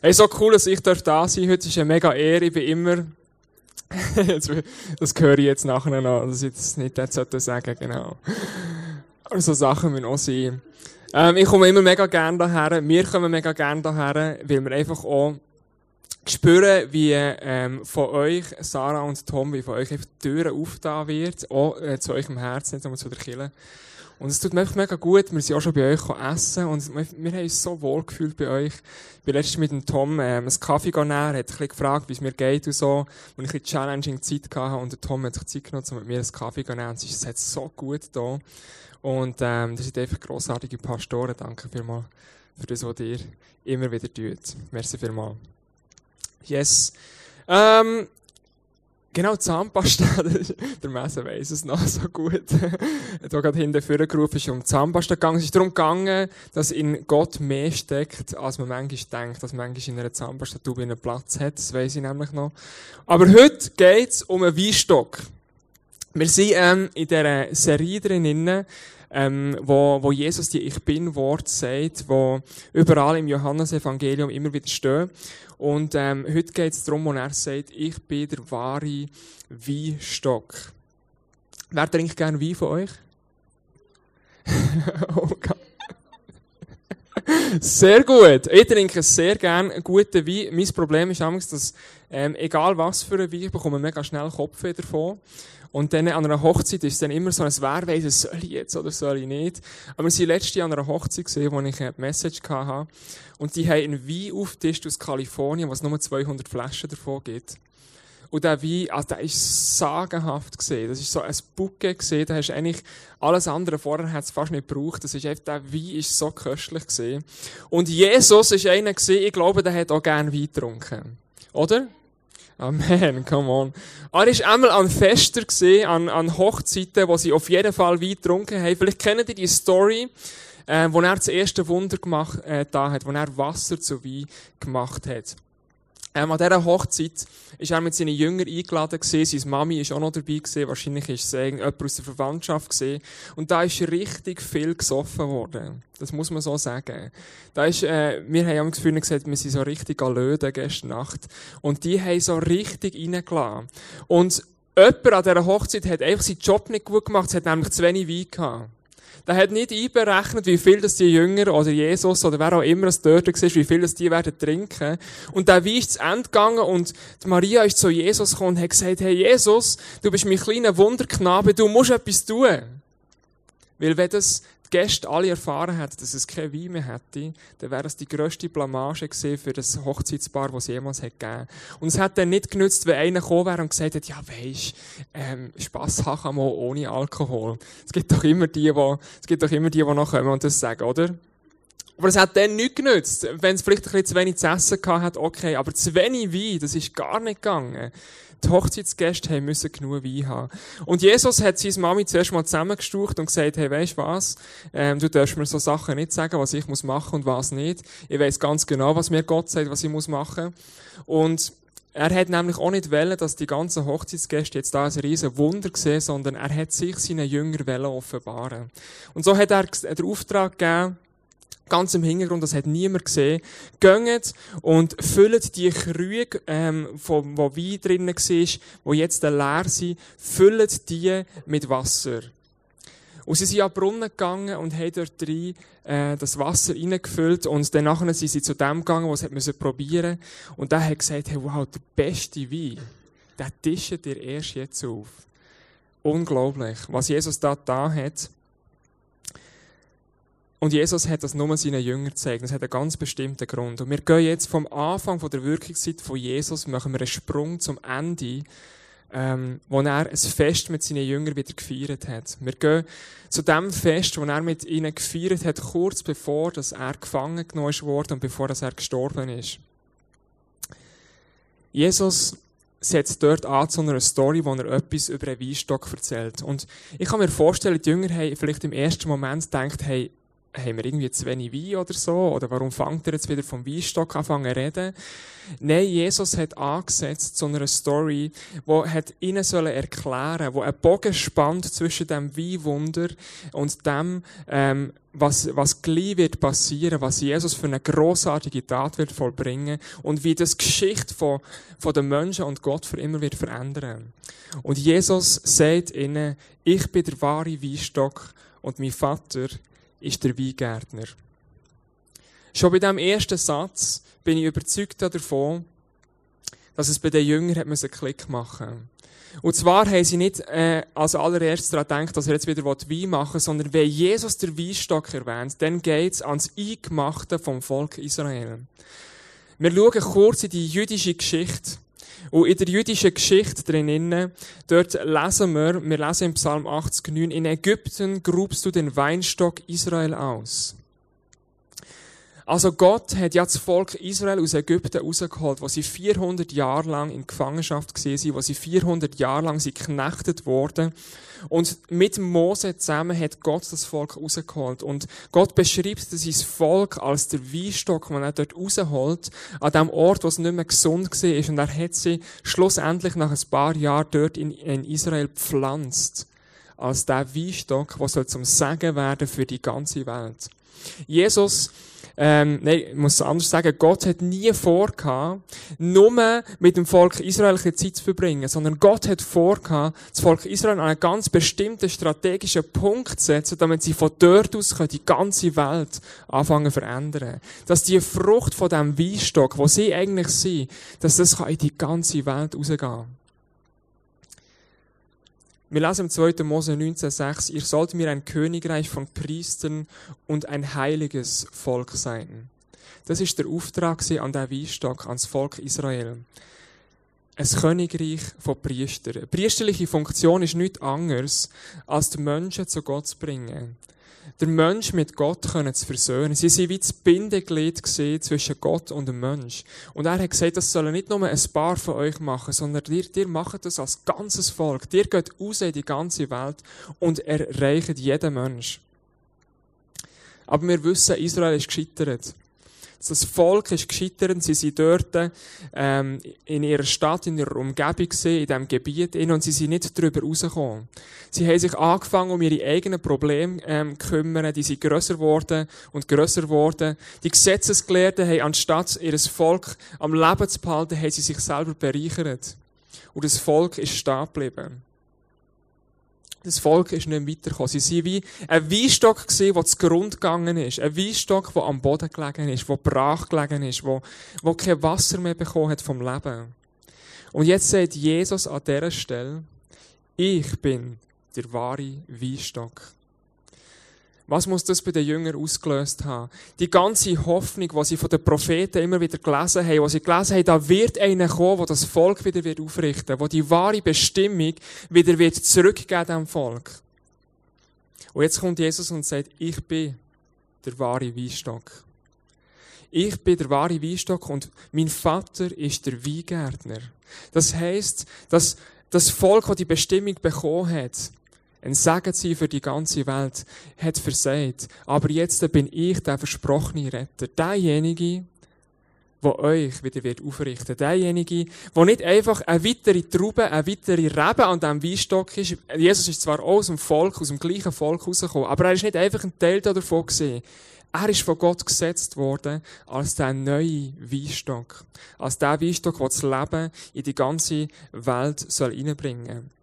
Hey, so cool, dass ich da sein. Heute ist eine mega Ehre. Ich bin immer, das höre ich jetzt nachher noch, dass ich das nicht sollte sagen, genau. Aber so Sachen müssen auch sein. Ähm, ich komme immer mega gerne daher. Wir kommen mega gerne daher, weil wir einfach auch spüren, wie ähm, von euch, Sarah und Tom, wie von euch einfach die Türen aufgetan wird, auch äh, zu eurem Herzen, nicht nur zu der Kirche. Und es tut mir einfach mega gut. Wir sind auch schon bei euch essen und wir, wir haben uns so wohl gefühlt bei euch. Ich bin letztens mit dem Tom ähm, einen Kaffee gegangen, hat ein bisschen gefragt, wie es mir geht und so. Und ich eine challenging Zeit hatte und der Tom hat sich Zeit genommen, um mit mir einen Kaffee zu nehmen. Und es hat so gut da. Und ähm, das sind einfach grossartige Pastoren. Danke vielmals für das, was ihr immer wieder tut. Merci vielmals. Yes. Ähm, Genau, Zahnpasta, der Messer weiss es noch so gut. da gerade hinten vorgerufen ist um Zahnpasta gegangen. Es ist darum gegangen, dass in Gott mehr steckt, als man manchmal denkt, dass manchmal in einer Zahnpasta-Tube einen Platz hat. Das weiss ich nämlich noch. Aber heute geht's um einen Weinstock. Wir sind ähm, in dieser Serie drinnen, ähm, wo, wo Jesus die Ich Bin-Wort sagt, wo überall im Johannesevangelium immer wieder stehen. Und ähm, heute geht es darum, wo er sagt, ich bin der wahre Weinstock. Wer trinkt gerne Wein von euch? oh sehr gut. Ich trinke sehr gerne guten Wein. Mein Problem ist damals, dass, ähm, egal was für ein Wein, ich bekomme mega schnell Kopf davon. Und dann an einer Hochzeit ist dann immer so, ein wer weiss, soll ich jetzt oder soll ich nicht. Aber wir sind letztes Jahr an einer Hochzeit gesehen, wo ich eine Message hatte. Und die haben einen Wein aufgetischt aus Kalifornien, was nur 200 Flaschen davon gibt. Und der Wein, also der ist sagenhaft gesehen. Das ist so ein Bucke gesehen. Da hast du eigentlich alles andere vorher hat es fast nicht gebraucht. Das ist einfach, der Wein ist so köstlich gesehen. Und Jesus ist einer gesehen, ich glaube, der hat auch gerne Wein getrunken. Oder? Amen, come on. Er war einmal an Fester an, an Hochzeiten, wo sie auf jeden Fall Wein getrunken haben. Vielleicht kennt ihr die Story, äh, wo er das erste Wunder gemacht äh, da hat, wo er Wasser zu Wein gemacht hat. Ähm, an dieser Hochzeit ist er mit seinen Jüngern eingeladen gewesen. Seine Mami ist auch noch dabei gewesen. Wahrscheinlich ist es jemand aus der Verwandtschaft gewesen. Und da ist richtig viel gesoffen worden. Das muss man so sagen. Da ist, äh, wir haben das Gefühl gesagt, wir sind so richtig Löden gestern Nacht. Und die haben so richtig reingelassen. Und jemand an dieser Hochzeit hat einfach seinen Job nicht gut gemacht. Es hat nämlich zu wenig Wein gehabt. Der hat nicht einberechnet, wie viel das die Jünger oder Jesus oder wer auch immer es dort war, wie viel das die werden trinken. Und der Wein ist zu Ende gegangen und Maria ist zu Jesus gekommen und hat gesagt, hey Jesus, du bist mein kleiner Wunderknabe, du musst etwas tun. Weil wenn das die Gäste alle erfahren hätten, dass es kein Wein mehr hätte, dann wäre es die grösste Blamage gewesen für das Hochzeitspaar, das es jemals hat gegeben Und es hat dann nicht genützt, wenn einer gekommen wäre und gesagt hat, ja weisst, ähm, Spass haben man ohne Alkohol. Es gibt doch immer die, die, es gibt doch immer die, die noch kommen und das sagen, oder? Aber es hat dann nichts genützt. Wenn es vielleicht ein bisschen zu wenig zu essen gehabt hat, okay. Aber zu wenig Wein, das ist gar nicht gegangen. Die Hochzeitsgäste haben müssen genug Wein haben. Und Jesus hat seine Mami zuerst mal zusammengestucht und gesagt, hey, weisst was? Ähm, du darfst mir so Sachen nicht sagen, was ich muss machen und was nicht. Ich weiß ganz genau, was mir Gott sagt, was ich muss machen. Und er hat nämlich auch nicht wollen, dass die ganzen Hochzeitsgäste jetzt da ein riesen Wunder sehen, sondern er hat sich seinen Jüngern offenbaren. Und so hat er den Auftrag gegeben, ganz im Hintergrund, das hat niemand gesehen, geht und füllt die Krüge, ähm, wo, Wein drinnen war, wo jetzt leer sind, füllt die mit Wasser. Und sie sind an den Brunnen gegangen und haben dort rein, äh, das Wasser reingefüllt und dann nachher sind sie zu dem gegangen, was sie probieren Und der hat gesagt, hey, wow, der beste Wein, der tischt dir erst jetzt auf. Unglaublich, was Jesus da da hat. Und Jesus hat das nur seinen Jüngern gezeigt. Das hat einen ganz bestimmten Grund. Und wir gehen jetzt vom Anfang der Wirkungszeit von Jesus, machen wir einen Sprung zum Ende, ähm, wo er ein Fest mit seinen Jüngern wieder gefeiert hat. Wir gehen zu dem Fest, wo er mit ihnen gefeiert hat, kurz bevor dass er gefangen genommen wurde und bevor dass er gestorben ist. Jesus setzt dort an zu einer Story, wo er etwas über einen Weinstock erzählt. Und ich kann mir vorstellen, die Jünger haben vielleicht im ersten Moment gedacht, hey, haben wir irgendwie zu wenig Wein oder so? Oder warum fängt er jetzt wieder vom Weinstock an zu reden? Nein, Jesus hat angesetzt zu einer Story, wo hat ihnen sollen erklären, wo ein Bogen spannt zwischen dem Weinwunder und dem, ähm, was, was gleich wird passieren, was Jesus für eine großartige Tat wird vollbringen und wie das Geschichte von, von den Menschen und Gott für immer wird verändern. Und Jesus sagt ihnen, ich bin der wahre Weinstock und mein Vater ist der Weingärtner. Schon bei diesem ersten Satz bin ich überzeugt davon, dass es bei den Jüngern einen Klick machen. Und zwar haben sie nicht äh, als allererstes daran gedacht, dass er jetzt wieder Wein machen will, sondern wenn Jesus der Weinstock erwähnt, dann geht es ans Eingemachte vom Volk Israel. Wir schauen kurz in die jüdische Geschichte. Und in der jüdischen Geschichte drinnen, dort lesen wir, wir lesen im Psalm 80, 9, in Ägypten grubst du den Weinstock Israel aus. Also Gott hat ja das Volk Israel aus Ägypten rausgeholt, wo sie 400 Jahre lang in Gefangenschaft waren, wo sie 400 Jahre lang sie geknechtet wurden. Und mit Mose zusammen hat Gott das Volk rausgeholt. Und Gott beschreibt sein Volk als der Weinstock, den er dort rausholt, an dem Ort, wo es nicht mehr gesund war. Und er hat sie schlussendlich nach ein paar Jahren dort in, in Israel pflanzt. Als der Weinstock, der zum Segen werden für die ganze Welt. Jesus ähm, nein, ich muss anders sagen, Gott hat nie vorgehabt, nur mit dem Volk Israel Zeit zu verbringen, sondern Gott hat vorgehabt, das Volk Israel an einen ganz bestimmten strategischen Punkt zu setzen, damit sie von dort aus die ganze Welt anfangen zu verändern. Dass die Frucht von dem Weinstock, wo sie eigentlich sind, dass das in die ganze Welt rausgehen wir lesen im 2. Mose 19,6, ihr sollt mir ein Königreich von Priestern und ein heiliges Volk sein. Das ist der Auftrag an der Weinstock, ans Volk Israel. Ein Königreich von Priestern. Eine priesterliche Funktion ist nichts anderes, als die Menschen zu Gott zu bringen der Mensch mit Gott können zu versöhnen. Sie sind wie das Bindeglied zwischen Gott und dem Mensch. Und er hat gesagt, das sollen nicht nur ein paar von euch machen, sondern ihr, ihr macht das als ganzes Volk. Ihr geht raus in die ganze Welt und erreicht jeden Mensch. Aber wir wissen, Israel ist gescheitert. Das Volk ist gescheitert, sie sind dort ähm, in ihrer Stadt, in ihrer Umgebung gesehen, in diesem Gebiet und sie sind nicht darüber rausgekommen. Sie haben sich angefangen, um ihre eigenen Probleme ähm, kümmern, die sind grösser geworden und grösser geworden. Die Gesetzesgelehrten haben, anstatt ihr Volk am Leben zu behalten, haben sie sich selber bereichert. Und das Volk ist stehen geblieben. Das Volk ist nicht weitergekommen. Sie waren wie ein Weinstock der zu Grund gegangen ist. Ein Weinstock, der am Boden gelegen ist, der brach gelegen ist, der, der kein Wasser mehr bekommen hat vom Leben. Und jetzt sagt Jesus an dieser Stelle, ich bin der wahre Weinstock. Was muss das bei den Jüngern ausgelöst haben? Die ganze Hoffnung, die sie von den Propheten immer wieder gelesen haben, wo sie gelesen haben, da wird einer kommen, der das Volk wieder wird aufrichten, wo die wahre Bestimmung wieder wird zurückgeben dem Volk. Und jetzt kommt Jesus und sagt, ich bin der wahre Weinstock. Ich bin der wahre Weinstock und mein Vater ist der Weingärtner. Das heißt, dass das Volk, das die Bestimmung bekommen hat, ein Segen sein für die ganze Welt, hat versagt. Aber jetzt bin ich der versprochene Retter. Derjenige, der euch wieder wird aufrichten. Derjenige, der nicht einfach eine weitere Traube, eine weitere Rebe an diesem Weinstock ist. Jesus ist zwar auch aus dem Volk, aus dem gleichen Volk rausgekommen, aber er ist nicht einfach ein Teil davon gesehen. Er ist von Gott gesetzt worden als der neue Weinstock. Als der Weinstock, der das Leben in die ganze Welt soll reinbringen soll.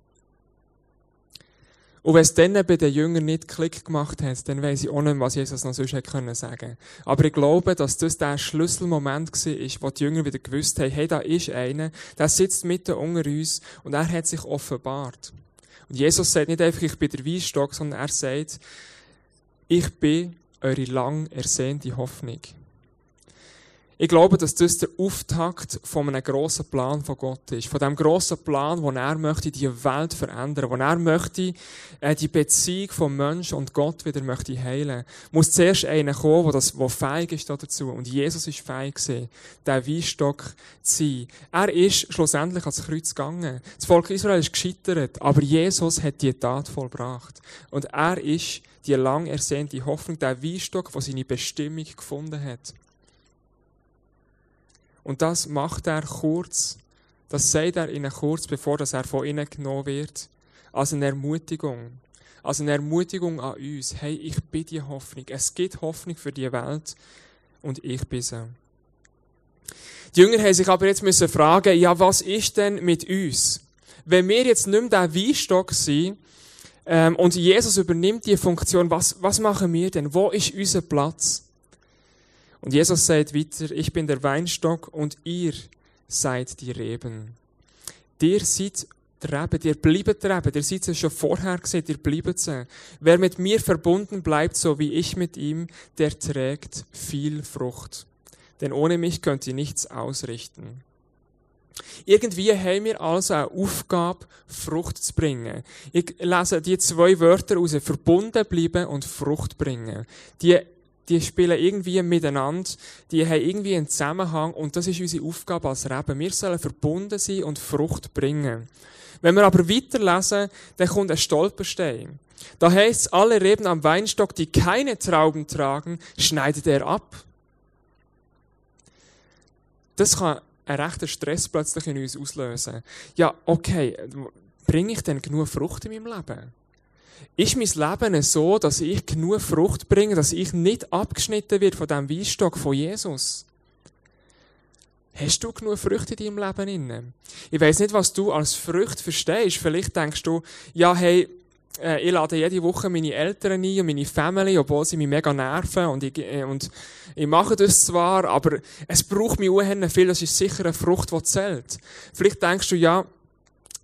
Und wenn es dann bei den Jüngern nicht Klick gemacht hat, dann weiss ich auch nicht, was Jesus noch sonst hätte können sagen Aber ich glaube, dass das der Schlüsselmoment war, wo die Jünger wieder gewusst haben, hey, da ist einer, der sitzt mitten unter uns und er hat sich offenbart. Und Jesus sagt nicht einfach, ich bin der Weinstock, sondern er sagt, ich bin eure lang ersehnte Hoffnung. Ich glaube, dass das der Auftakt von einem grossen Plan von Gott ist. Von dem grossen Plan, wo er möchte die Welt verändern, wo er möchte äh, die Beziehung von Mensch und Gott wieder möchte heilen. Muss zuerst einer kommen, wo das, wo fähig ist dazu. Und Jesus ist fähig gewesen, der Weinstock zu sein. Er ist schlussendlich ans Kreuz gegangen. Das Volk Israel ist gescheitert, aber Jesus hat die Tat vollbracht. Und er ist die lang ersehnte Hoffnung, der Weinstock, der seine Bestimmung gefunden hat. Und das macht er kurz, das sagt er ihnen kurz, bevor das er von ihnen genommen wird, als eine Ermutigung. Als eine Ermutigung an uns. Hey, ich bin die Hoffnung. Es gibt Hoffnung für die Welt und ich bin sie. Die Jünger haben sich aber jetzt müssen fragen, ja, was ist denn mit uns? Wenn wir jetzt nicht mehr der Weinstock sind, ähm, und Jesus übernimmt die Funktion, was, was machen wir denn? Wo ist unser Platz? Und Jesus sagt weiter, ich bin der Weinstock und ihr seid die Reben. Ihr seid die Reben, ihr bleibt die Reben, ihr seid es schon vorher gesehen, ihr bleibt sie. Wer mit mir verbunden bleibt, so wie ich mit ihm, der trägt viel Frucht. Denn ohne mich könnt ihr nichts ausrichten. Irgendwie haben wir also eine Aufgabe, Frucht zu bringen. Ich lese die zwei Wörter aus, verbunden bleiben und Frucht bringen. Die, die spielen irgendwie miteinander, die haben irgendwie einen Zusammenhang und das ist unsere Aufgabe als Reben. Wir sollen verbunden sein und Frucht bringen. Wenn wir aber weiterlesen, dann kommt ein Stolperstein. Da heißt es, alle Reben am Weinstock, die keine Trauben tragen, schneidet er ab. Das kann einen rechten Stress plötzlich in uns auslösen. Ja, okay, bringe ich denn genug Frucht in meinem Leben? Ist mein Leben so, dass ich genug Frucht bringe, dass ich nicht abgeschnitten wird von dem Weinstock von Jesus? Hast du genug Früchte in deinem Leben inne? Ich weiß nicht, was du als Frucht verstehst. Vielleicht denkst du, ja, hey, äh, ich lade jede Woche meine Eltern ein und meine Family, obwohl sie mich mega nerven und ich, äh, und ich mache das zwar, aber es braucht mich unheimlich viel, das ist sicher eine Frucht, die zählt. Vielleicht denkst du, ja,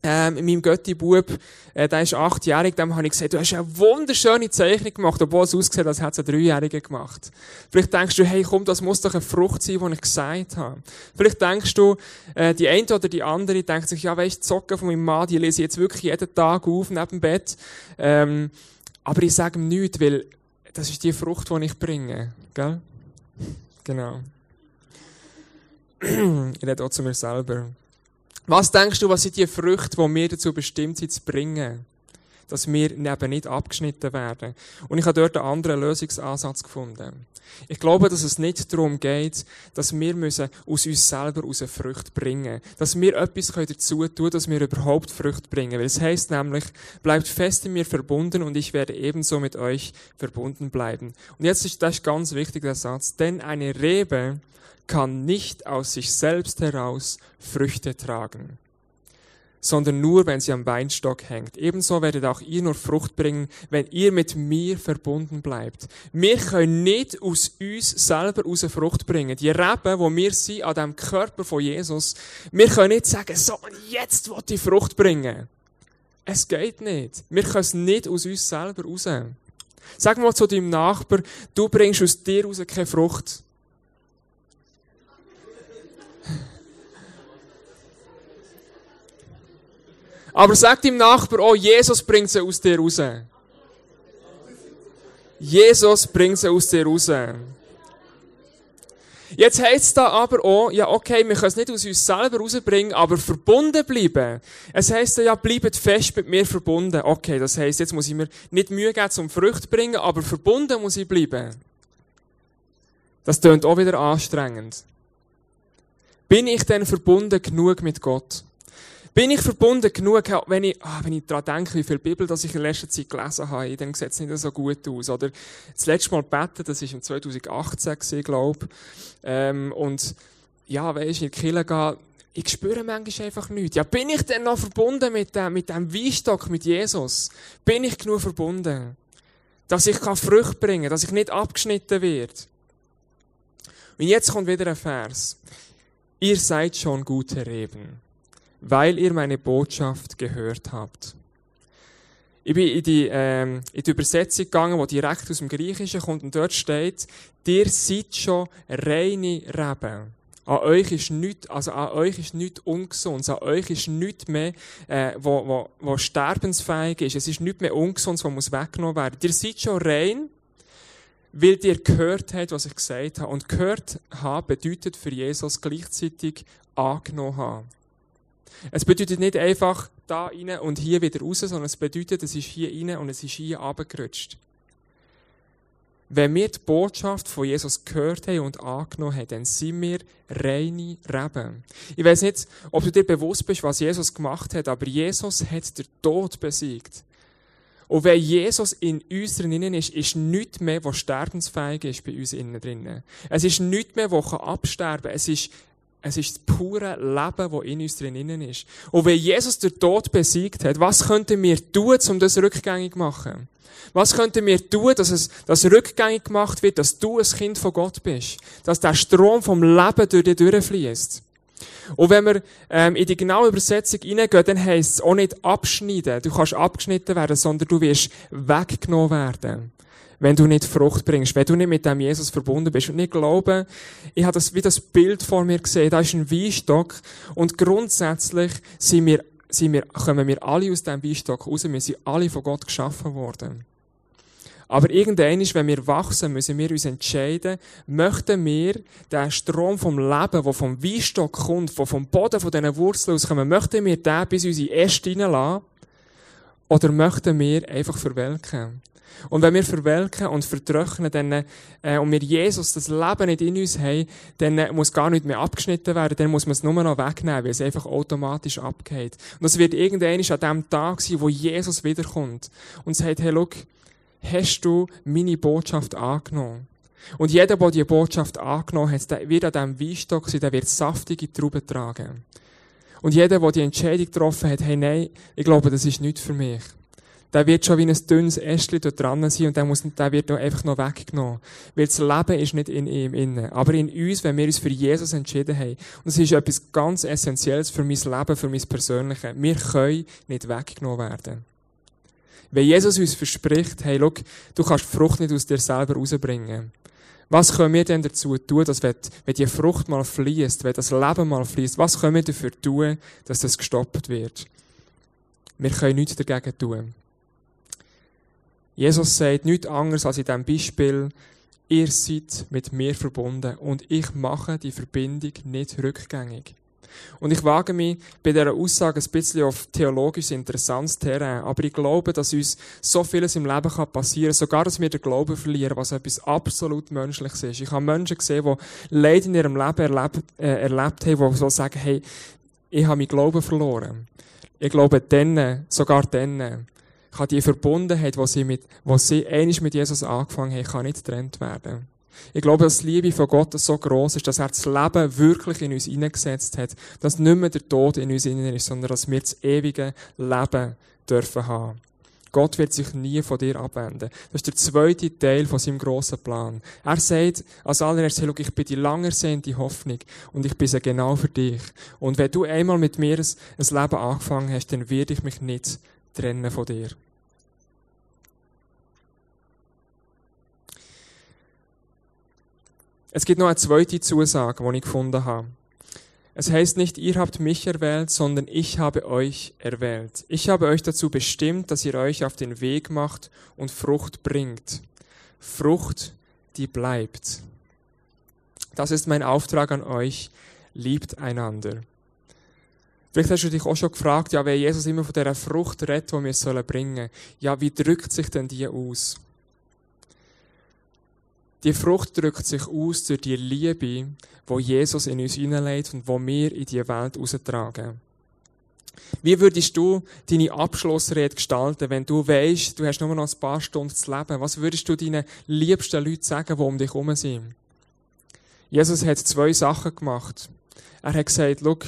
ähm, meinem Götti-Bub, äh, der ist achtjährig, dem habe ich gesagt, du hast eine wunderschöne Zeichnung gemacht, obwohl es aussieht, als hätte es ein Dreijähriger gemacht. Vielleicht denkst du, hey, komm, das muss doch eine Frucht sein, die ich gesagt habe. Vielleicht denkst du, äh, die eine oder die andere denkt sich, ja, weißt, die Socken von meinem Mann, die lese ich jetzt wirklich jeden Tag auf neben dem Bett. Ähm, aber ich sage ihm nichts, weil das ist die Frucht, die ich bringe. Gell? Genau. ich rede auch zu mir selber. Was denkst du, was sind die Früchte, die wir dazu bestimmt sind zu bringen? Dass wir eben nicht abgeschnitten werden. Und ich habe dort einen anderen Lösungsansatz gefunden. Ich glaube, dass es nicht darum geht, dass wir müssen aus uns selber aus Früchte bringen Dass wir etwas dazu tun dass wir überhaupt Früchte bringen. Weil es heißt nämlich, bleibt fest in mir verbunden und ich werde ebenso mit euch verbunden bleiben. Und jetzt ist das ganz wichtig, der Satz. Denn eine Rebe kann nicht aus sich selbst heraus Früchte tragen, sondern nur, wenn sie am Weinstock hängt. Ebenso werdet auch ihr nur Frucht bringen, wenn ihr mit mir verbunden bleibt. Wir können nicht aus uns selber aus Frucht bringen. Die Reben, wo wir sind, an dem Körper von Jesus, wir können nicht sagen, so, jetzt will ich Frucht bringen. Es geht nicht. Wir können es nicht aus uns selber raus. Sag mal zu deinem Nachbar, du bringst aus dir raus keine Frucht. Aber sag dem Nachbar, oh, Jesus bringt sie aus dir raus. Jesus bringt sie aus dir raus. Jetzt heisst es da aber auch, ja, okay, wir können es nicht aus uns selber rausbringen, aber verbunden bleiben. Es heisst ja, bleibt fest mit mir verbunden. Okay, das heisst, jetzt muss ich mir nicht Mühe geben zum Früchte bringen, aber verbunden muss ich bleiben. Das tönt auch wieder anstrengend. Bin ich denn verbunden genug mit Gott? Bin ich verbunden genug, wenn ich, ah, wenn ich daran denke, wie viel Bibel das ich in letzter Zeit gelesen habe, dann sieht es nicht so gut aus. Oder das letzte Mal beten, das war im 2018 gewesen, glaube ähm, Und ja, weisst, in die Kirche gehen, ich spüre manchmal einfach nichts. Ja, bin ich denn noch verbunden mit dem, mit dem Weinstock, mit Jesus? Bin ich genug verbunden? Dass ich kann Früchte bringen dass ich nicht abgeschnitten werde? Und jetzt kommt wieder ein Vers. Ihr seid schon gute Reben weil ihr meine Botschaft gehört habt. Ich bin in die, ähm, in die Übersetzung gegangen, die direkt aus dem Griechischen kommt, und dort steht, ihr seid schon reine Reben. An euch ist nichts, also an euch ist nichts ungesund, an euch ist nichts mehr, äh, wo, wo, wo sterbensfähig ist. Es ist nichts mehr ungesund, was muss weggenommen werden. Ihr seid schon rein, weil ihr gehört habt, was ich gesagt habe. Und gehört haben bedeutet für Jesus gleichzeitig angenommen haben. Es bedeutet nicht einfach da rein und hier wieder raus, sondern es bedeutet, es ist hier rein und es ist hier abgerutscht. wenn wir die Botschaft von Jesus gehört haben und angenommen haben, dann sind wir reine Reben. Ich weiß nicht, ob du dir bewusst bist, was Jesus gemacht hat, aber Jesus hat den Tod besiegt. Und wenn Jesus in uns drinnen ist, ist nichts mehr, was sterbensfähig ist bei uns innen drinnen. Es ist nichts mehr, was absterben kann. Es ist, es ist das pure Leben, das in uns drinnen ist. Und wenn Jesus den Tod besiegt hat, was könnten wir tun, um das rückgängig zu machen? Was könnten wir tun, dass es das rückgängig gemacht wird, dass du ein Kind von Gott bist? Dass der Strom vom Leben durch dich durchfließt? Und wenn wir ähm, in die genaue Übersetzung hineingehen, dann heisst es auch nicht abschneiden. Du kannst abgeschnitten werden, sondern du wirst weggenommen werden. Wenn du nicht Frucht bringst, wenn du nicht mit dem Jesus verbunden bist. Und ich glaube, ich habe das wie das Bild vor mir gesehen. Da ist ein Weinstock. Und grundsätzlich sind wir, sind wir, kommen wir alle aus diesem Weinstock raus. Wir sind alle von Gott geschaffen worden. Aber irgendwann, wenn wir wachsen, müssen wir uns entscheiden, möchten wir den Strom vom Leben, der vom Weinstock kommt, der vom Boden, von diesen Wurzeln auskommt, möchten wir den bis unsere Äste hineinlassen? Oder möchten wir einfach verwelken? Und wenn wir verwelken und vertrocknen, dann, äh, und wir Jesus, das Leben nicht in uns haben, dann äh, muss gar nicht mehr abgeschnitten werden, dann muss man es nur noch wegnehmen, weil es einfach automatisch abgeht. Und das wird irgendwann an dem Tag sein, wo Jesus wiederkommt und sagt, hey, look, hast du meine Botschaft angenommen? Und jeder, der diese Botschaft angenommen hat, der wird an diesem Weinstock sein, der wird saftige Trauben tragen. Und jeder, der die Entscheidung getroffen hat, hey, nein, ich glaube, das ist nicht für mich. Der wird schon wie ein dünnes Ästchen dort dran sein und der, muss, der wird einfach noch weggenommen. Weil das Leben ist nicht in ihm innen. Aber in uns, wenn wir uns für Jesus entschieden haben. Und das ist etwas ganz Essentielles für mein Leben, für mein Persönliches. Wir können nicht weggenommen werden. Wenn Jesus uns verspricht, hey, look, du kannst die Frucht nicht aus dir selber rausbringen. Was können wir denn dazu tun, dass wenn, wenn die Frucht mal fließt, wenn das Leben mal fließt, was können wir dafür tun, dass das gestoppt wird? Wir können nichts dagegen tun. Jesus sagt nichts anderes als in diesem Beispiel, ihr seid mit mir verbunden und ich mache die Verbindung nicht rückgängig. Und ich wage mich bei dieser Aussage ein bisschen auf theologisch interessantes Terrain. Aber ich glaube, dass uns so vieles im Leben passieren kann, sogar, dass wir den Glauben verlieren, was etwas absolut Menschliches ist. Ich habe Menschen gesehen, die Leid in ihrem Leben erlebt, äh, erlebt haben, die so sagen, hey, ich habe meinen Glauben verloren. Ich glaube, dann, sogar dann, kann die Verbundenheit, die sie mit, wo sie ähnlich mit Jesus angefangen haben, kann nicht getrennt werden. Ich glaube, dass die Liebe von Gott so groß ist, dass er das Leben wirklich in uns hineingesetzt hat. Dass nicht mehr der Tod in uns innen ist, sondern dass wir das ewige Leben dürfen haben. Gott wird sich nie von dir abwenden. Das ist der zweite Teil von seinem grossen Plan. Er sagt als allererstes, hey, ich bin die lang ersehnte Hoffnung und ich bin sie genau für dich. Und wenn du einmal mit mir ein Leben angefangen hast, dann werde ich mich nicht trennen von dir. Es gibt noch eine zweite Zusage, die ich gefunden habe. Es heißt nicht, ihr habt mich erwählt, sondern ich habe euch erwählt. Ich habe euch dazu bestimmt, dass ihr euch auf den Weg macht und Frucht bringt. Frucht, die bleibt. Das ist mein Auftrag an euch. Liebt einander. Vielleicht hast du dich auch schon gefragt, ja, wenn Jesus immer von dieser Frucht redet, die wir bringen sollen, ja, wie drückt sich denn die aus? Die Frucht drückt sich aus durch die Liebe, wo Jesus in uns hineinlegt und wo wir in die Welt austragen. Wie würdest du deine Abschlussrede gestalten, wenn du weißt, du hast nur noch ein paar Stunden zu leben? Was würdest du deinen liebsten Leuten sagen, die um dich herum sind? Jesus hat zwei Sachen gemacht. Er hat gesagt, look,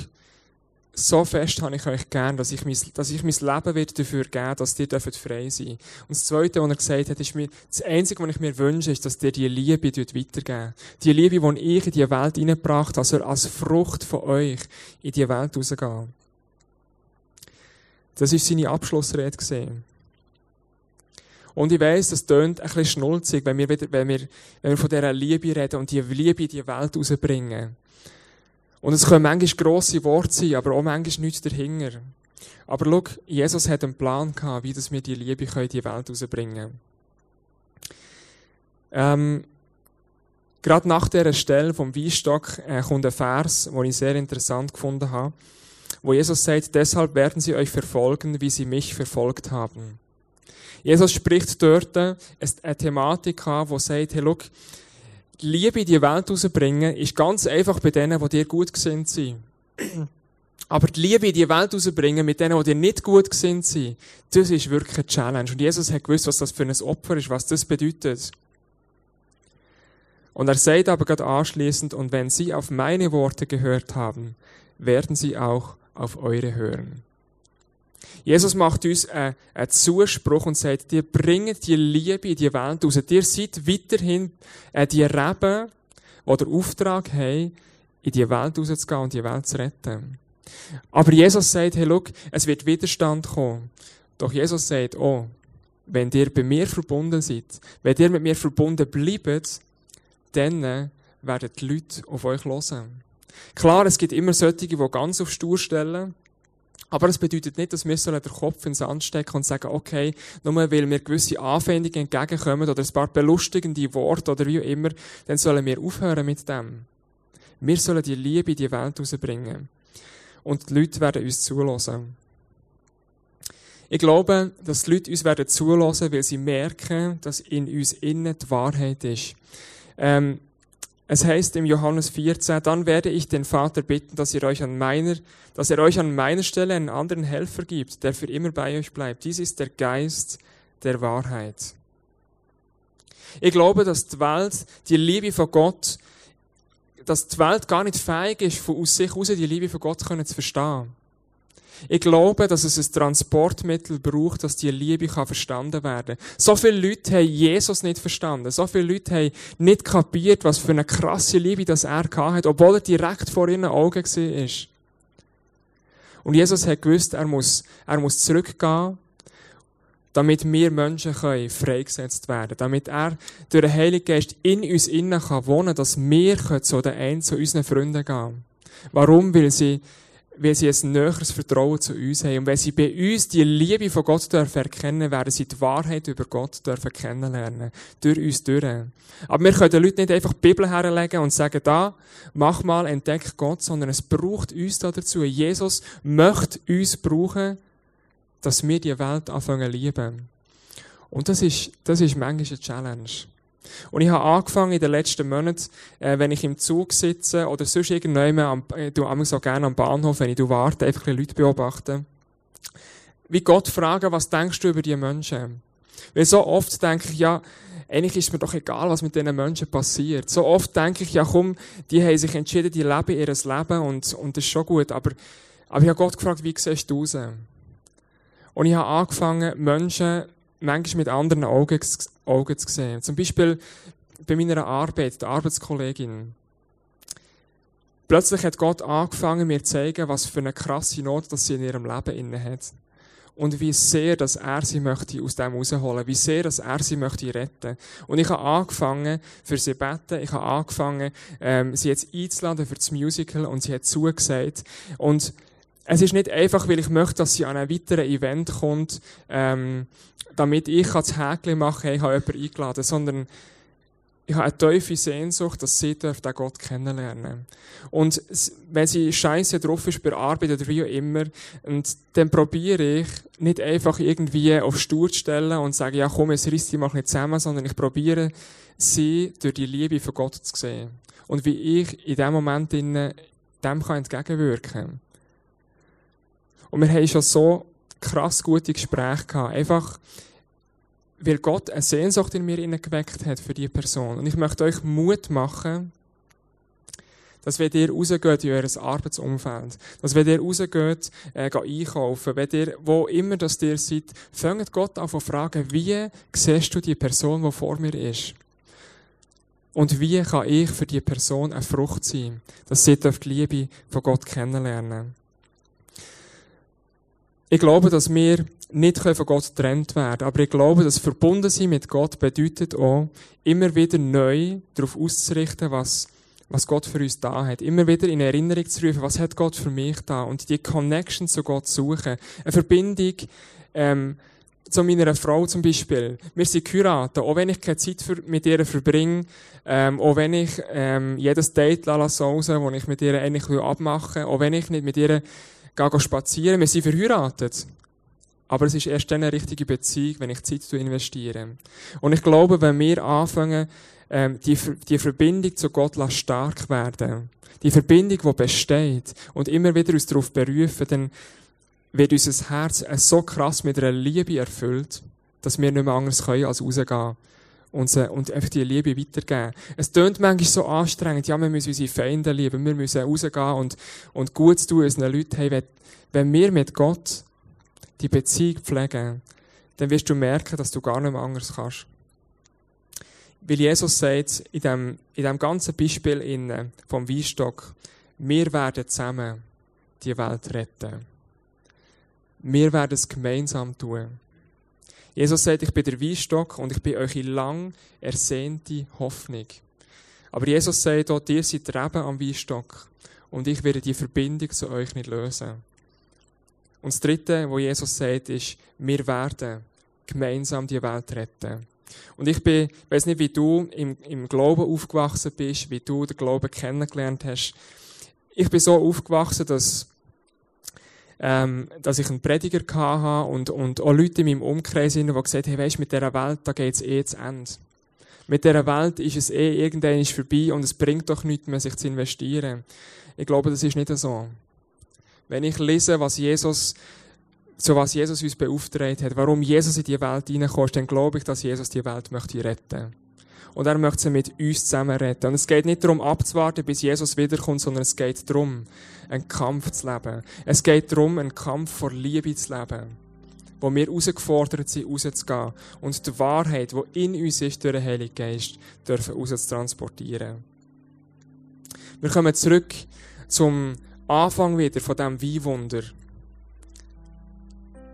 so fest habe ich euch gern, dass ich mein, dass ich mein Leben wird dafür geben, dass ihr dürft frei sein Und das Zweite, was er gesagt hat, ist mir, das Einzige, was ich mir wünsche, ist, dass ihr die Liebe weitergeben Die Liebe, die ich in die Welt hineingebracht habe, also als Frucht von euch in die Welt rausgehen. Das ist seine Abschlussrede gesehen. Und ich weiss, das tönt ein bisschen schnulzig, wenn wir, wieder, wenn wir, wenn wir von dieser Liebe reden und die Liebe in die Welt rausbringen. Und es können manchmal grosse Worte sein, aber auch manchmal nichts dahinter. Aber schau, Jesus hat einen Plan gehabt, wie wir die Liebe in die Welt rausbringen können. Ähm, gerade nach dieser Stelle vom Weinstock äh, kommt ein Vers, den ich sehr interessant gefunden habe, wo Jesus sagt, deshalb werden sie euch verfolgen, wie sie mich verfolgt haben. Jesus spricht dort eine Thematik an, die sagt, hey, schau, Liebe in die Welt rauszubringen, ist ganz einfach bei denen, die dir gut gesinnt sind. Aber die Liebe in die Welt rauszubringen mit denen, die dir nicht gut gesinnt sind, das ist wirklich eine Challenge. Und Jesus hat gewusst, was das für ein Opfer ist, was das bedeutet. Und er sagt aber gerade anschließend, und wenn sie auf meine Worte gehört haben, werden sie auch auf eure hören. Jesus macht uns einen, Zuspruch und sagt, ihr bringt die Liebe in die Welt raus. Ihr seid weiterhin äh, die Reben, die den Auftrag haben, in die Welt rauszugehen und die Welt zu retten. Aber Jesus sagt, hey, look, es wird Widerstand kommen. Doch Jesus sagt, oh, wenn ihr bei mir verbunden seid, wenn ihr mit mir verbunden bleibt, dann werden die Leute auf euch hören. Klar, es gibt immer solche, die ganz auf Stur stellen. Aber es bedeutet nicht, dass wir den Kopf in den Sand stecken und sagen, okay, nur weil mir gewisse Anwendungen entgegenkommen oder ein paar belustigende Worte oder wie auch immer, dann sollen wir aufhören mit dem. Wir sollen die Liebe in die Welt rausbringen. Und die Leute werden uns zulassen. Ich glaube, dass die Leute uns werden zulassen, weil sie merken, dass in uns innen die Wahrheit ist. Ähm, es heißt im Johannes 14, dann werde ich den Vater bitten, dass ihr euch an meiner, dass er euch an meiner Stelle einen anderen Helfer gibt, der für immer bei euch bleibt. Dies ist der Geist der Wahrheit. Ich glaube, dass die Welt die Liebe von Gott, dass die Welt gar nicht fähig ist, von aus sich heraus die Liebe von Gott zu verstehen. Ich glaube, dass es ein Transportmittel braucht, dass die Liebe kann verstanden werden kann. So viele Leute haben Jesus nicht verstanden. So viele Leute haben nicht kapiert, was für eine krasse Liebe das er hat, obwohl er direkt vor ihren Augen war. Und Jesus hat gewusst, er muss, er muss zurückgehen, damit wir Menschen können freigesetzt werden damit er durch den Heiligen Geist in uns innen kann wohnen, dass wir zu den einen zu unseren Freunden gehen. Warum? Weil sie weil sie ein näheres Vertrauen zu uns haben. Und wenn sie bei uns die Liebe von Gott dürfen erkennen, werden sie die Wahrheit über Gott dürfen kennenlernen. Durch uns durch. Aber wir können den Leuten nicht einfach die Bibel herlegen und sagen, da, mach mal, entdeck Gott, sondern es braucht uns da dazu. Jesus möchte uns brauchen, dass wir die Welt anfangen lieben. Und das ist, das ist manchmal eine Challenge. Und ich habe angefangen in den letzten Monaten, äh, wenn ich im Zug sitze oder sonst irgendwann am, äh, du so gerne am Bahnhof, wenn ich du warte, einfach die Leute beobachten, wie Gott fragen, was denkst du über die Menschen? Weil so oft denke ich, ja, eigentlich ist mir doch egal, was mit diesen Menschen passiert. So oft denke ich, ja komm, die haben sich entschieden, die leben ihr Leben und, und das ist schon gut. Aber, aber ich habe Gott gefragt, wie siehst du aus? Und ich habe angefangen, Menschen manchmal mit anderen Augen, Augen zu sehen. Zum Beispiel bei meiner Arbeit, der Arbeitskollegin. Plötzlich hat Gott angefangen, mir zu zeigen, was für eine krasse Not das sie in ihrem Leben inne hat. Und wie sehr, dass er sie möchte aus dem rausholen, wie sehr, dass er sie möchte retten. Und ich habe angefangen, für sie beten, ich habe angefangen, ähm, sie jetzt einzuladen für das Musical und sie hat zugesagt. Und es ist nicht einfach, weil ich möchte, dass sie an ein weiteres Event kommt, ähm, damit ich das Häkchen machen kann, ich habe jemanden eingeladen, sondern ich habe eine tiefe Sehnsucht, dass sie den Gott kennenlernen Und wenn sie scheiße drauf ist bei Arbeit oder wie auch immer, und dann probiere ich nicht einfach irgendwie auf Stur zu stellen und sagen, ja komm, jetzt riss die mal nicht zusammen, sondern ich probiere sie durch die Liebe von Gott zu sehen. Und wie ich in dem Moment dem entgegenwirken kann. Und wir haben schon so krass gute Gespräche gehabt. Einfach, weil Gott eine Sehnsucht in mir geweckt hat für die Person. Und ich möchte euch Mut machen, dass wenn ihr rausgeht in euer Arbeitsumfeld, dass wenn ihr rausgeht, äh, einkaufen, wenn ihr, wo immer das ihr seid, fangt Gott an zu fragen, wie siehst du die Person, die vor mir ist? Und wie kann ich für die Person eine Frucht sein, dass sie die Liebe von Gott kennenlernen ich glaube, dass wir nicht von Gott getrennt werden aber ich glaube, dass verbunden sein mit Gott bedeutet auch, immer wieder neu darauf auszurichten, was, was Gott für uns da hat. Immer wieder in Erinnerung zu rufen, was hat Gott für mich da und die Connection zu Gott suchen. Eine Verbindung, ähm, zu meiner Frau zum Beispiel. Wir sind geheiratet. Auch wenn ich keine Zeit für, mit ihr verbringe, ähm, auch wenn ich ähm, jedes Date lasse raus, wo ich mit ihr eigentlich abmache, auch wenn ich nicht mit ihr gehe spazieren. Wir sind verheiratet. Aber es ist erst dann eine richtige Beziehung, wenn ich Zeit investiere. Und ich glaube, wenn wir anfangen, ähm, die, die Verbindung zu Gott stark werden, die Verbindung, die besteht und immer wieder uns darauf berufen, dann wird unser Herz so krass mit einer Liebe erfüllt, dass wir nicht mehr anders können als rausgehen und, und einfach die Liebe weitergeben. Es tönt manchmal so anstrengend, ja, wir müssen unsere Feinde lieben, wir müssen rausgehen und, und gut tun unseren Leuten. Hey, wenn, wenn wir mit Gott die Beziehung pflegen, dann wirst du merken, dass du gar nicht mehr anders kannst. Weil Jesus sagt, in dem, in dem ganzen Beispiel in, vom Weinstock, wir werden zusammen die Welt retten. Wir werden es gemeinsam tun. Jesus sagt, ich bin der Weinstock und ich bin eure lang ersehnte Hoffnung. Aber Jesus sagt auch, ihr seid Reben am Weinstock und ich werde die Verbindung zu euch nicht lösen. Und das Dritte, wo Jesus sagt, ist, wir werden gemeinsam die Welt retten. Und ich bin, weiß nicht, wie du im, im Glauben aufgewachsen bist, wie du den Glauben kennengelernt hast. Ich bin so aufgewachsen, dass ähm, dass ich einen Prediger hatte und, und auch Leute in meinem Umkreis, die gesagt haben, weisst, mit dieser Welt, da geht es eh zu Ende. Mit dieser Welt ist es eh irgendwann vorbei und es bringt doch nichts mehr, sich zu investieren. Ich glaube, das ist nicht so. Wenn ich lese, was Jesus, zu was Jesus uns beauftragt hat, warum Jesus in die Welt hineinkommt, dann glaube ich, dass Jesus die Welt möchte retten und er möchte sie mit uns zusammen retten. Und es geht nicht darum, abzuwarten, bis Jesus wiederkommt, sondern es geht darum, einen Kampf zu leben. Es geht darum, einen Kampf vor Liebe zu leben, wo wir herausgefordert sind, rauszugehen und die Wahrheit, die in uns ist, durch den Heiligen Geist, dürfen rauszutransportieren. Wir kommen zurück zum Anfang wieder von diesem Weinwunder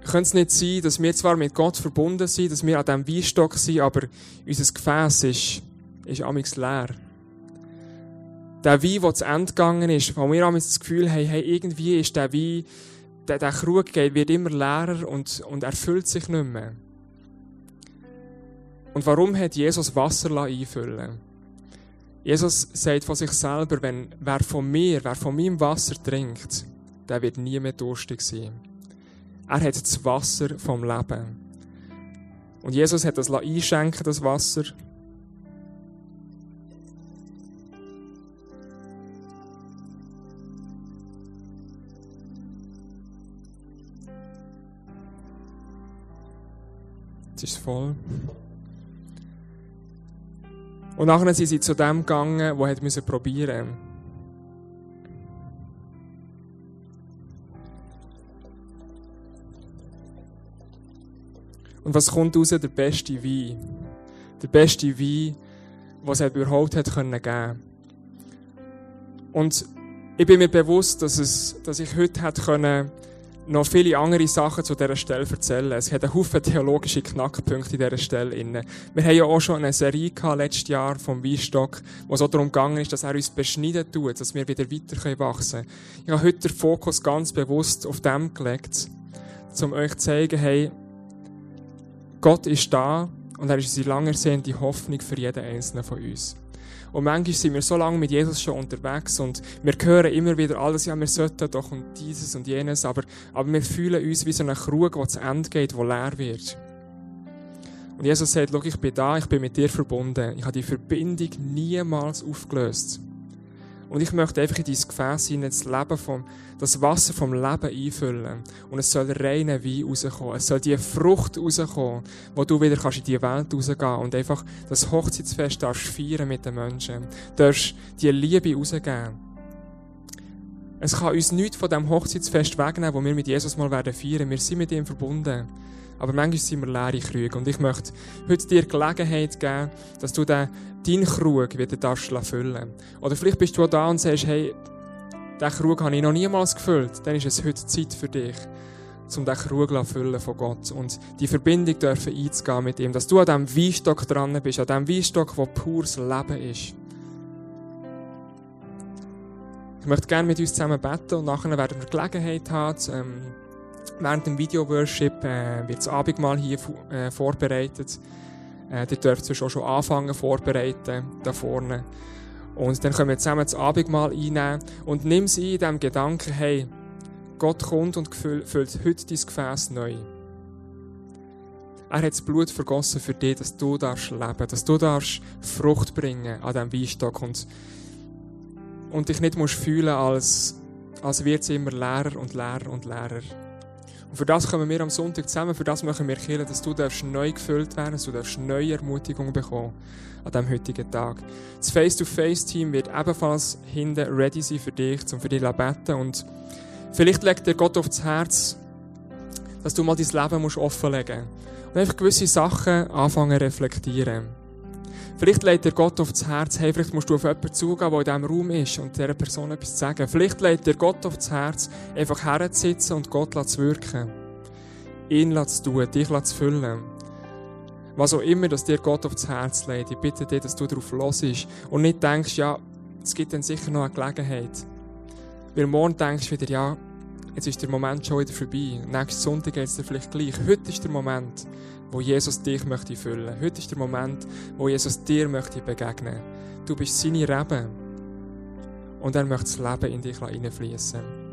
könnte es nicht sein, dass wir zwar mit Gott verbunden sind, dass wir an diesem Weinstock sind, aber unser Gefäß ist, ist amigs leer. Der Wein, der zu Ende gegangen ist, wo wir amigs das Gefühl haben, hey, irgendwie ist der Wein, der, der Krug wird immer leerer und, und erfüllt sich nicht mehr. Und warum hat Jesus Wasser einfüllen Jesus sagt von sich selber, wenn, wer von mir, wer von meinem Wasser trinkt, der wird nie mehr durstig sein. Er hat das Wasser vom Leben. Und Jesus hat das einschenken, das Wasser. Jetzt ist es voll. Und nachher sind sie zu dem gegangen, der probieren musste. Und was kommt raus? Der beste Wein. Der beste Wein, was es überhaupt hat können geben. Und ich bin mir bewusst, dass, es, dass ich heute hätte können noch viele andere Sachen zu dieser Stelle erzählen. Es hat einen Haufen theologische Knackpunkte in dieser Stelle. Wir haben ja auch schon eine Serie gehabt, letztes Jahr vom Weinstock, wo es auch darum gegangen ist, dass er uns beschneiden tut, dass wir wieder weiter wachsen können. Ich habe heute den Fokus ganz bewusst auf dem gelegt, um euch zu zeigen, hey, Gott ist da und er ist unsere lang ersehnte Hoffnung für jeden Einzelnen von uns. Und manchmal sind wir so lange mit Jesus schon unterwegs und wir hören immer wieder alles, ja, wir sollten doch und dieses und jenes, aber, aber wir fühlen uns wie so ein Krug, der zu Ende geht, der leer wird. Und Jesus sagt, schau, ich bin da, ich bin mit dir verbunden. Ich habe die Verbindung niemals aufgelöst. Und ich möchte einfach in dein Gefäß hinein das Leben vom, das Wasser vom Leben einfüllen. Und es soll reiner Wein rauskommen. Es soll die Frucht rauskommen, wo du wieder kannst in die Welt rausgehen und einfach das Hochzeitsfest darfst feiern mit den Menschen. Du darfst die Liebe rausgeben. Es kann uns nichts von dem Hochzeitsfest wegnehmen, wo wir mit Jesus mal werden feiern. Wir sind mit ihm verbunden. Aber manchmal sind wir leere Krüge. Und ich möchte heute dir Gelegenheit geben, dass du den, deinen Krug wieder darfst füllen Oder vielleicht bist du auch da und sagst, hey, diesen Krug habe ich noch niemals gefüllt. Dann ist es heute Zeit für dich, um diesen Krug zu füllen von Gott. Und die Verbindung dürfen einzugehen mit ihm. Dass du an diesem Weinstock dran bist, an diesem Weinstock, wo pures Leben ist. Ich möchte gerne mit uns zusammen beten und nachher werden wir Gelegenheit haben, ähm, Während dem Video-Worship äh, wird das Abendmahl hier äh, vorbereitet. Äh, ihr dürft es auch schon anfangen vorbereiten, da vorne. Und dann können wir zusammen das Abendmahl einnehmen und nimm ein in diesem Gedanken, hey, Gott kommt und füllt heute dein Gefäß neu. Er hat das Blut vergossen für dich, dass du darfst leben, dass du darfst Frucht bringen an diesem Weinstock und, und dich nicht musst fühlen, als, als wird es immer leerer und leerer und leerer. Und für das kommen wir am Sonntag zusammen, für das machen wir killen, dass du darfst neu gefüllt werden, dass du darfst neue Ermutigung bekommen an diesem heutigen Tag. Das Face-to-Face-Team wird ebenfalls hinten ready sein für dich, um für dich zu beten und vielleicht legt dir Gott aufs Herz, dass du mal dein Leben offenlegen musst und einfach gewisse Sachen anfangen zu reflektieren. Vielleicht legt dir Gott aufs Herz, hey, vielleicht musst du auf jemanden zugehen, der in diesem Raum ist und dieser Person etwas sagen. Vielleicht legt dir Gott aufs Herz, einfach herzusitzen und Gott zu wirken. Ihn zu tun, dich zu füllen. Was auch immer, dass dir Gott aufs Herz legt, ich bitte dich, dass du darauf los und nicht denkst, ja, es gibt dann sicher noch eine Gelegenheit. Weil morgen denkst du wieder, ja, jetzt ist der Moment schon wieder vorbei. Nächsten Sonntag geht es dir vielleicht gleich. Heute ist der Moment, wo Jesus dich möchte füllen. Heute ist der Moment, wo Jesus dir möchte begegnen. Du bist seine Rebe. Und er möchte das Leben in dich hineinfließen.